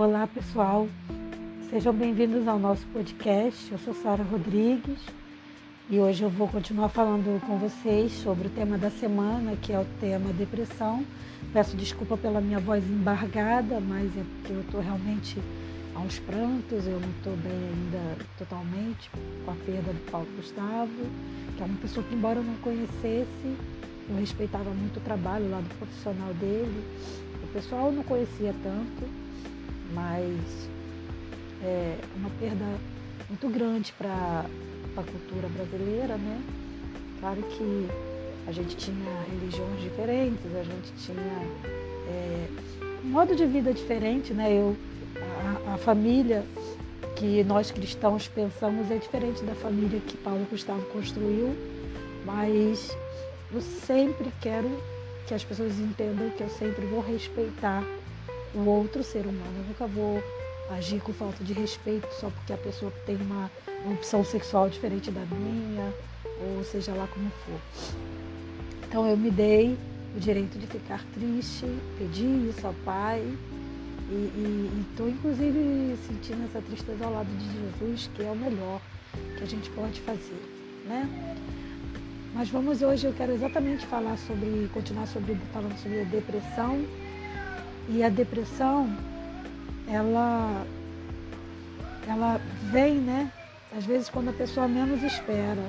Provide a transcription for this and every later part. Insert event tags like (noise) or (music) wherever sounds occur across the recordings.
Olá, pessoal. Sejam bem-vindos ao nosso podcast. Eu sou Sara Rodrigues e hoje eu vou continuar falando com vocês sobre o tema da semana, que é o tema depressão. Peço desculpa pela minha voz embargada, mas é porque eu estou realmente aos prantos, eu não estou bem ainda totalmente com a perda do Paulo Gustavo, que é uma pessoa que, embora eu não conhecesse, eu respeitava muito o trabalho lá do profissional dele. O pessoal não conhecia tanto, mas é uma perda muito grande para a cultura brasileira, né? Claro que a gente tinha religiões diferentes, a gente tinha é, um modo de vida diferente, né? Eu, a, a, família que nós cristãos pensamos é diferente da família que Paulo Gustavo construiu, mas eu sempre quero que as pessoas entendam que eu sempre vou respeitar o outro ser humano. Eu nunca vou agir com falta de respeito só porque a pessoa tem uma, uma opção sexual diferente da minha, ou seja lá como for. Então eu me dei o direito de ficar triste, pedi isso ao Pai e estou inclusive sentindo essa tristeza ao lado de Jesus, que é o melhor que a gente pode fazer, né? Mas vamos hoje, eu quero exatamente falar sobre, continuar sobre, falando sobre a depressão. E a depressão, ela, ela vem, né? Às vezes quando a pessoa menos espera.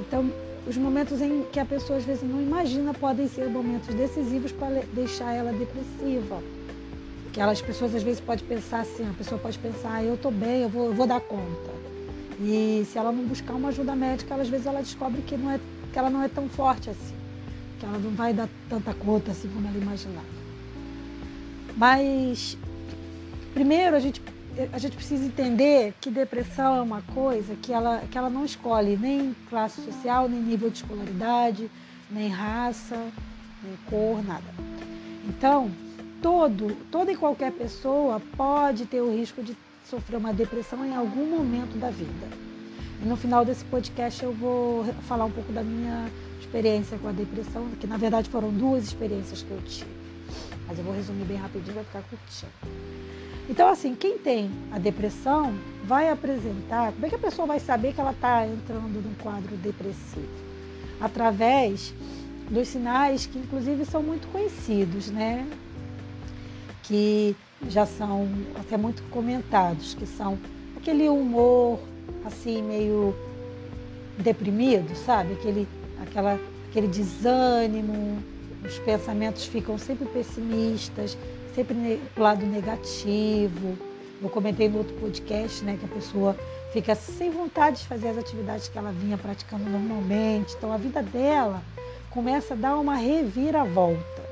Então, os momentos em que a pessoa às vezes não imagina podem ser momentos decisivos para deixar ela depressiva. Que as pessoas às vezes podem pensar assim, a pessoa pode pensar, ah, eu estou bem, eu vou, eu vou dar conta. E se ela não buscar uma ajuda médica, às vezes ela descobre que, não é, que ela não é tão forte assim, que ela não vai dar tanta conta assim como ela imaginava. Mas, primeiro, a gente, a gente precisa entender que depressão é uma coisa que ela, que ela não escolhe nem classe social, nem nível de escolaridade, nem raça, nem cor, nada. Então, todo, toda e qualquer pessoa pode ter o risco de sofreu uma depressão em algum momento da vida. E no final desse podcast eu vou falar um pouco da minha experiência com a depressão, que na verdade foram duas experiências que eu tive. Mas eu vou resumir bem rapidinho, vai ficar curtinho. Então, assim, quem tem a depressão vai apresentar. Como é que a pessoa vai saber que ela está entrando num quadro depressivo? Através dos sinais que, inclusive, são muito conhecidos, né? Que já são até muito comentados, que são aquele humor assim meio deprimido, sabe? Aquele, aquela, aquele desânimo, os pensamentos ficam sempre pessimistas, sempre pro lado negativo. Eu comentei no outro podcast, né, que a pessoa fica sem vontade de fazer as atividades que ela vinha praticando normalmente. Então a vida dela começa a dar uma reviravolta.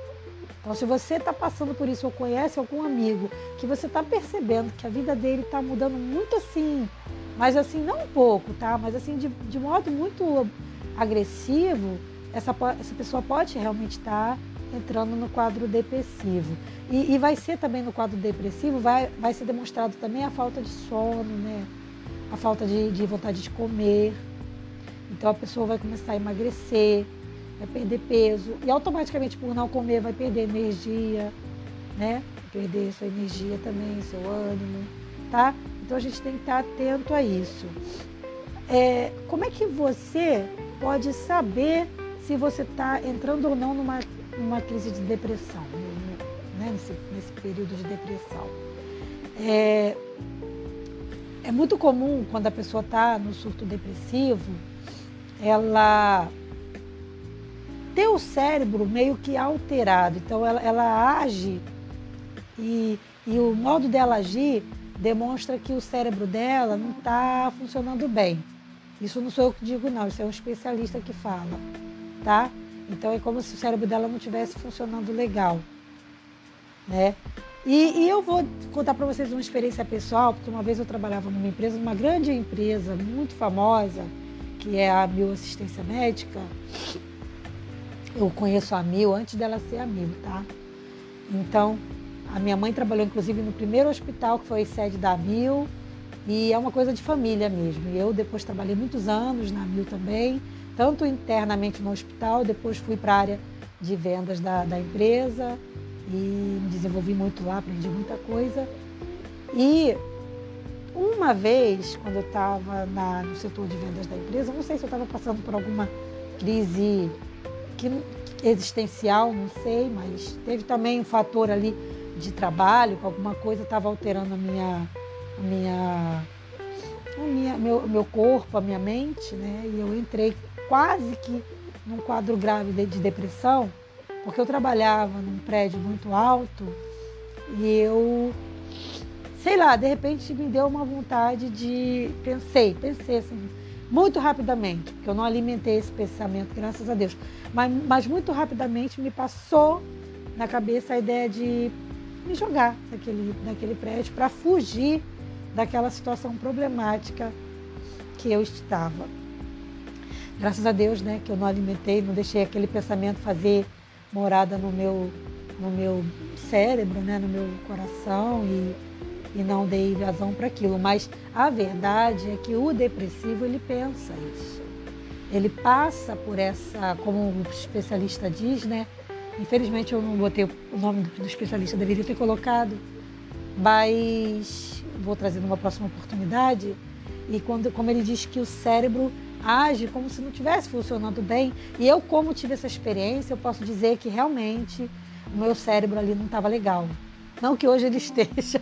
Então, se você está passando por isso ou conhece algum amigo que você está percebendo que a vida dele está mudando muito assim, mas assim, não um pouco, tá? Mas assim, de, de modo muito agressivo, essa, essa pessoa pode realmente estar tá entrando no quadro depressivo. E, e, vai ser também no quadro depressivo, vai, vai ser demonstrado também a falta de sono, né? A falta de, de vontade de comer. Então a pessoa vai começar a emagrecer vai perder peso e automaticamente por não comer vai perder energia, né? Perder sua energia também, seu ânimo, tá? Então a gente tem que estar atento a isso. É, como é que você pode saber se você está entrando ou não numa, numa crise de depressão, né? nesse, nesse período de depressão? É, é muito comum quando a pessoa está no surto depressivo, ela ter o cérebro meio que alterado. Então ela, ela age e, e o modo dela agir demonstra que o cérebro dela não está funcionando bem. Isso não sou eu que digo, não, isso é um especialista que fala, tá? Então é como se o cérebro dela não estivesse funcionando legal, né? E, e eu vou contar para vocês uma experiência pessoal, porque uma vez eu trabalhava numa empresa, numa grande empresa muito famosa, que é a Mil Assistência Médica, eu conheço a Mil antes dela ser a Mil, tá? Então, a minha mãe trabalhou inclusive no primeiro hospital que foi sede da Mil e é uma coisa de família mesmo. E eu depois trabalhei muitos anos na Mil também, tanto internamente no hospital, depois fui para a área de vendas da, da empresa e me desenvolvi muito lá, aprendi muita coisa. E uma vez, quando eu estava no setor de vendas da empresa, não sei se eu estava passando por alguma crise que, existencial, não sei, mas teve também um fator ali de trabalho, que alguma coisa estava alterando a minha, a minha, a minha meu, meu corpo, a minha mente, né? E eu entrei quase que num quadro grave de, de depressão, porque eu trabalhava num prédio muito alto e eu, sei lá, de repente me deu uma vontade de. Pensei, pensei assim, muito rapidamente, porque eu não alimentei esse pensamento, graças a Deus, mas, mas muito rapidamente me passou na cabeça a ideia de me jogar daquele, daquele prédio para fugir daquela situação problemática que eu estava. Graças a Deus, né, que eu não alimentei, não deixei aquele pensamento fazer morada no meu, no meu cérebro, né, no meu coração e, e não dei razão para aquilo. Mas a verdade é que o depressivo ele pensa isso. Ele passa por essa, como o especialista diz, né? Infelizmente eu não botei o nome do especialista, deveria ter colocado, mas vou trazer numa próxima oportunidade. E quando, como ele diz que o cérebro age como se não estivesse funcionando bem. E eu, como tive essa experiência, eu posso dizer que realmente o meu cérebro ali não estava legal. Não que hoje ele (laughs) esteja.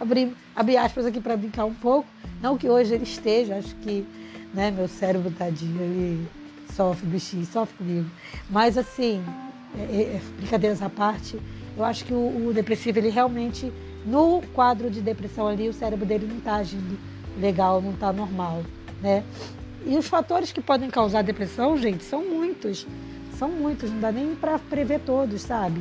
abri, abri aspas aqui para brincar um pouco. Não que hoje ele esteja, acho que né, meu cérebro tadinho, ele sofre, bichinho, sofre comigo. Mas assim, é, é, é, brincadeiras à parte, eu acho que o, o depressivo, ele realmente, no quadro de depressão ali, o cérebro dele não está agindo legal, não está normal né? E os fatores que podem causar depressão, gente, são muitos. São muitos, não dá nem para prever todos, sabe?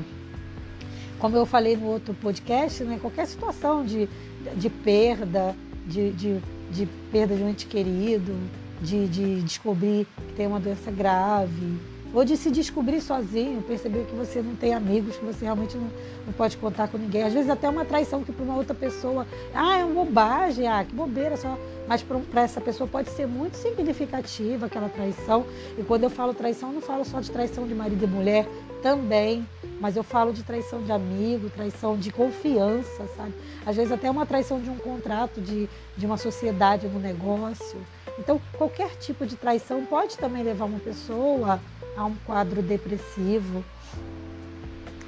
Como eu falei no outro podcast, né? Qualquer situação de, de perda, de, de, de perda de um ente querido, de, de descobrir que tem uma doença grave, ou de se descobrir sozinho, perceber que você não tem amigos, que você realmente não, não pode contar com ninguém. Às vezes até uma traição que para uma outra pessoa, ah, é uma bobagem, ah, que bobeira só. Mas para essa pessoa pode ser muito significativa aquela traição. E quando eu falo traição, não falo só de traição de marido e mulher, também, mas eu falo de traição de amigo, traição de confiança, sabe? Às vezes até uma traição de um contrato, de, de uma sociedade no negócio. Então, qualquer tipo de traição pode também levar uma pessoa a um quadro depressivo.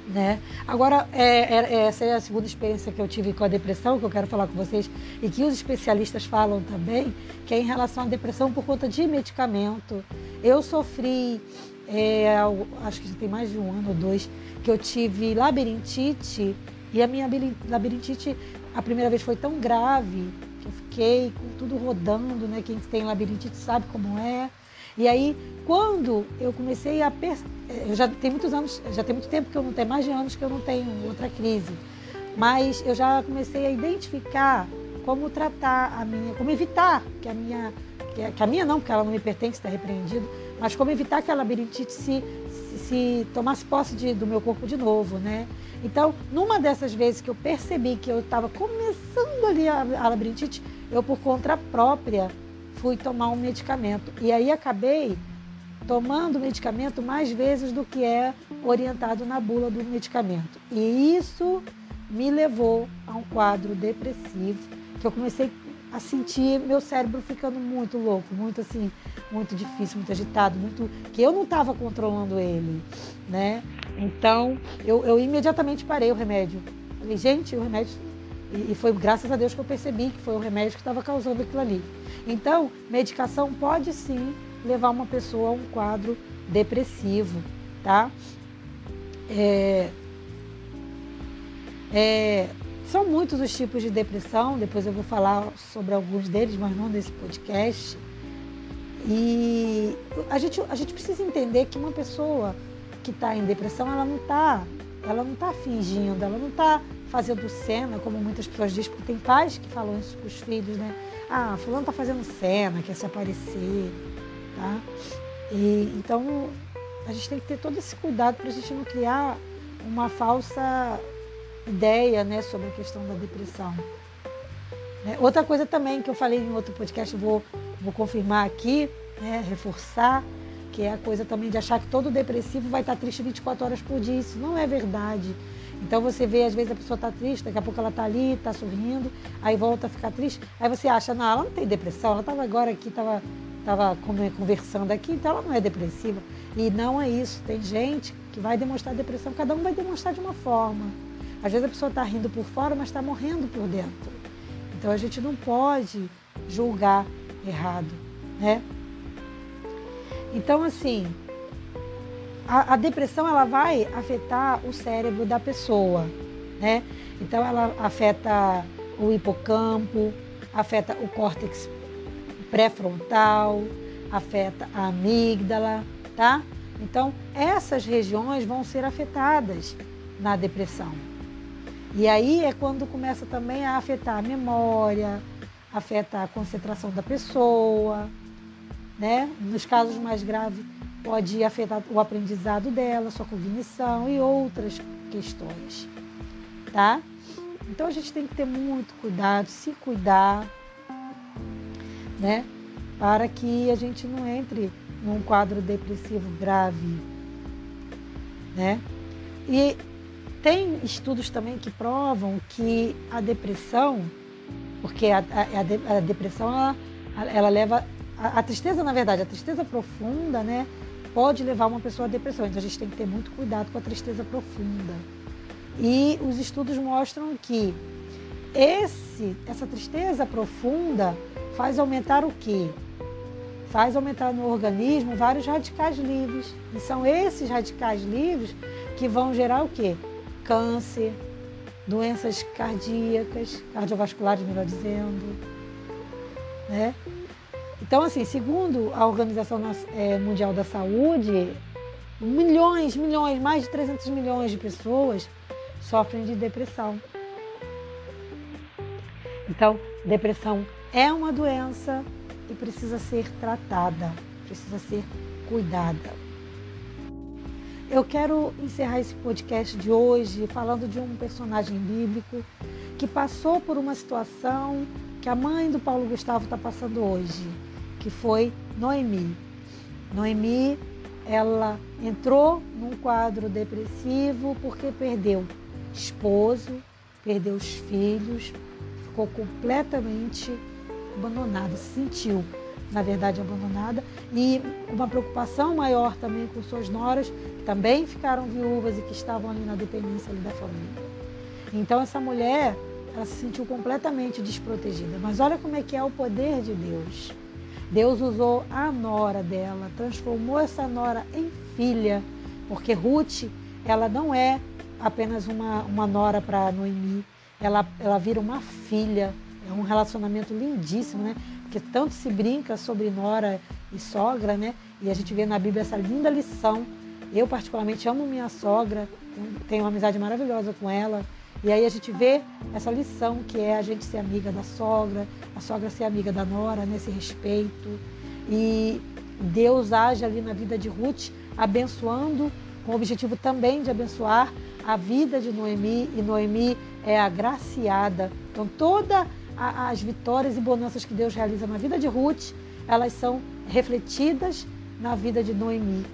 Né? Agora, é, é, essa é a segunda experiência que eu tive com a depressão, que eu quero falar com vocês, e que os especialistas falam também, que é em relação à depressão por conta de medicamento. Eu sofri, é, acho que já tem mais de um ano ou dois, que eu tive labirintite, e a minha labirintite, a primeira vez foi tão grave, que eu fiquei com tudo rodando, né? Quem tem labirintite sabe como é. E aí, quando eu comecei a eu já tem muitos anos, já tem muito tempo que eu não tenho, mais de anos que eu não tenho outra crise, mas eu já comecei a identificar como tratar a minha, como evitar que a minha, que a minha não, porque ela não me pertence, está repreendido, mas como evitar que a labirintite se, se, se tomasse posse de, do meu corpo de novo, né? Então, numa dessas vezes que eu percebi que eu estava começando ali a, a labirintite, eu por conta própria fui tomar um medicamento. E aí acabei tomando medicamento mais vezes do que é orientado na bula do medicamento. E isso me levou a um quadro depressivo, que eu comecei a sentir meu cérebro ficando muito louco, muito assim, muito difícil, muito agitado, muito que eu não estava controlando ele, né? Então eu, eu imediatamente parei o remédio. Falei, gente, o remédio e, foi graças a Deus que eu percebi que foi o remédio que estava causando aquilo ali. Então, medicação pode sim levar uma pessoa a um quadro depressivo, tá? É, é, são muitos os tipos de depressão, depois eu vou falar sobre alguns deles, mas não nesse podcast. E a gente, a gente precisa entender que uma pessoa que está em depressão, ela não está ela não tá fingindo, ela não está fazendo cena, como muitas pessoas dizem, porque tem pais que falam isso para os filhos, né? Ah, fulano está fazendo cena, quer se aparecer, tá? E, então, a gente tem que ter todo esse cuidado para a gente não criar uma falsa ideia, né, sobre a questão da depressão. Né? Outra coisa também que eu falei em outro podcast, vou, vou confirmar aqui, né, reforçar, que é a coisa também de achar que todo depressivo vai estar triste 24 horas por dia. Isso não é verdade. Então você vê, às vezes a pessoa está triste, daqui a pouco ela está ali, está sorrindo, aí volta a ficar triste. Aí você acha, não, ela não tem depressão, ela estava agora aqui, estava tava conversando aqui, então ela não é depressiva. E não é isso. Tem gente que vai demonstrar depressão, cada um vai demonstrar de uma forma. Às vezes a pessoa está rindo por fora, mas está morrendo por dentro. Então a gente não pode julgar errado, né? Então assim, a, a, depressão ela vai afetar o cérebro da pessoa, né? Então ela afeta o hipocampo, afeta o córtex pré-frontal, afeta a amígdala, tá? Então essas regiões vão ser afetadas na depressão. E aí é quando começa também a afetar a memória, afeta a concentração da pessoa, né? Nos casos mais graves pode afetar o aprendizado dela, sua cognição e outras questões, tá? Então a gente tem que ter muito cuidado, se cuidar, né? Para que a gente não entre num quadro depressivo grave, né? E tem estudos também que provam que a depressão, porque a, a, a depressão ela, ela leva a, a, tristeza, na verdade, a tristeza profunda, né, pode levar uma pessoa à depressão. Então a gente tem que ter muito cuidado com a tristeza profunda. E os estudos mostram que esse, essa tristeza profunda faz aumentar o quê? Faz aumentar no organismo vários radicais livres. E são esses radicais livres que vão gerar o quê? Câncer, doenças cardíacas, cardiovasculares, melhor dizendo, né? Então, assim, segundo a Organização é, Mundial da Saúde, milhões, milhões, mais de 300 milhões de pessoas sofrem de depressão. Então, depressão é uma doença e precisa ser tratada, precisa ser cuidada. Eu quero encerrar esse podcast de hoje falando de um personagem bíblico que passou por uma situação que a mãe do Paulo Gustavo está passando hoje que foi Noemi. Noemi, ela entrou num quadro depressivo porque perdeu esposo, perdeu os filhos, ficou completamente abandonada, se sentiu, na verdade, abandonada e uma preocupação maior também com suas noras, que também ficaram viúvas e que estavam ali na dependência ali da família. Então essa mulher, ela se sentiu completamente desprotegida. Mas olha como é que é o poder de Deus. Deus usou a nora dela, transformou essa nora em filha, porque Ruth, ela não é apenas uma, uma nora para Noemi, ela, ela vira uma filha. É um relacionamento lindíssimo, né? Porque tanto se brinca sobre nora e sogra, né? E a gente vê na Bíblia essa linda lição. Eu, particularmente, amo minha sogra, tenho uma amizade maravilhosa com ela. E aí a gente vê essa lição que é a gente ser amiga da sogra, a sogra ser amiga da nora, nesse respeito. E Deus age ali na vida de Ruth, abençoando, com o objetivo também de abençoar a vida de Noemi, e Noemi é agraciada. Então, as vitórias e bonanças que Deus realiza na vida de Ruth, elas são refletidas na vida de Noemi,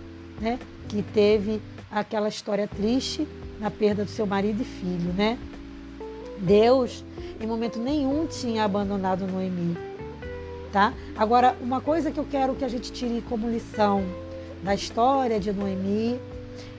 né? que teve aquela história triste na perda do seu marido e filho, né? Deus, em momento nenhum, tinha abandonado Noemi, tá? Agora, uma coisa que eu quero que a gente tire como lição da história de Noemi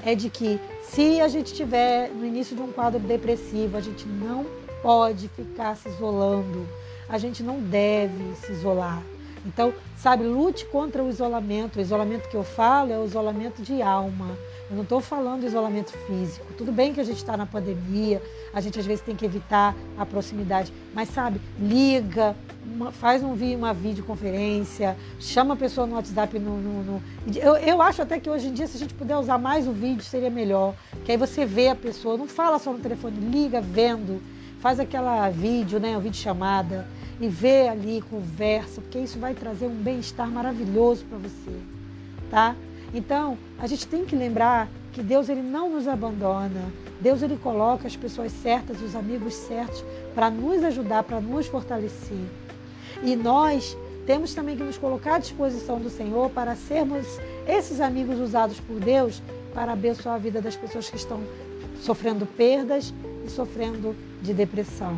é de que se a gente estiver no início de um quadro depressivo, a gente não pode ficar se isolando, a gente não deve se isolar. Então, sabe, lute contra o isolamento. O isolamento que eu falo é o isolamento de alma. Eu não estou falando isolamento físico. Tudo bem que a gente está na pandemia, a gente às vezes tem que evitar a proximidade, mas sabe, liga, uma, faz um, uma videoconferência, chama a pessoa no WhatsApp. No, no, no... Eu, eu acho até que hoje em dia, se a gente puder usar mais o vídeo, seria melhor. Que aí você vê a pessoa, não fala só no telefone, liga vendo, faz aquela vídeo, né, uma vídeo chamada e vê ali, conversa, porque isso vai trazer um bem-estar maravilhoso para você, tá? Então, a gente tem que lembrar que Deus ele não nos abandona. Deus ele coloca as pessoas certas, os amigos certos para nos ajudar, para nos fortalecer. E nós temos também que nos colocar à disposição do Senhor para sermos esses amigos usados por Deus para abençoar a vida das pessoas que estão sofrendo perdas e sofrendo de depressão.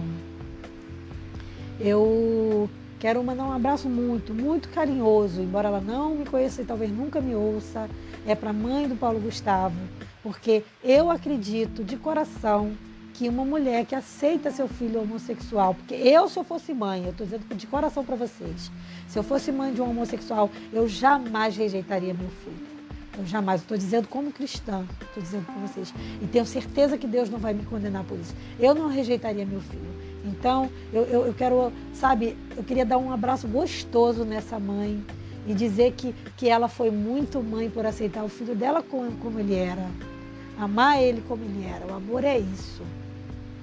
Eu quero mandar um abraço muito, muito carinhoso, embora ela não me conheça e talvez nunca me ouça, é para a mãe do Paulo Gustavo, porque eu acredito de coração que uma mulher que aceita seu filho homossexual, porque eu, se eu fosse mãe, eu estou dizendo de coração para vocês, se eu fosse mãe de um homossexual, eu jamais rejeitaria meu filho. Eu jamais, estou dizendo como cristã, estou dizendo para vocês. E tenho certeza que Deus não vai me condenar por isso. Eu não rejeitaria meu filho. Então, eu, eu, eu quero, sabe, eu queria dar um abraço gostoso nessa mãe e dizer que, que ela foi muito mãe por aceitar o filho dela como, como ele era. Amar ele como ele era. O amor é isso.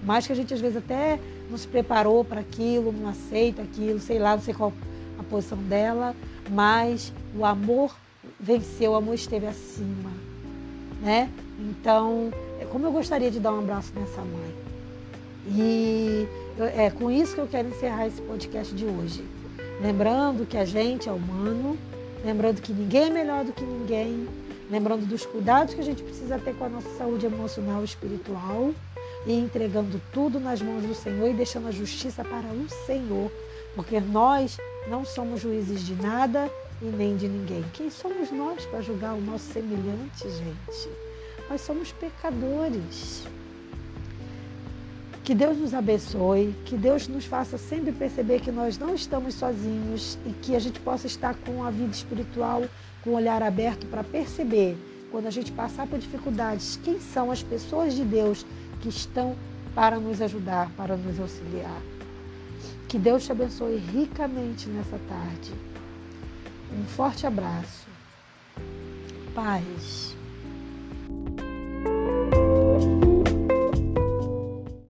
Mas que a gente às vezes até não se preparou para aquilo, não aceita aquilo, sei lá, não sei qual a posição dela, mas o amor venceu, o amor esteve acima, né? Então, é como eu gostaria de dar um abraço nessa mãe. E é com isso que eu quero encerrar esse podcast de hoje. Lembrando que a gente é humano, lembrando que ninguém é melhor do que ninguém, lembrando dos cuidados que a gente precisa ter com a nossa saúde emocional e espiritual e entregando tudo nas mãos do Senhor e deixando a justiça para o Senhor, porque nós não somos juízes de nada e nem de ninguém. Quem somos nós para julgar o nosso semelhante, gente? Nós somos pecadores. Que Deus nos abençoe, que Deus nos faça sempre perceber que nós não estamos sozinhos e que a gente possa estar com a vida espiritual, com o olhar aberto para perceber, quando a gente passar por dificuldades, quem são as pessoas de Deus que estão para nos ajudar, para nos auxiliar. Que Deus te abençoe ricamente nessa tarde. Um forte abraço. Paz.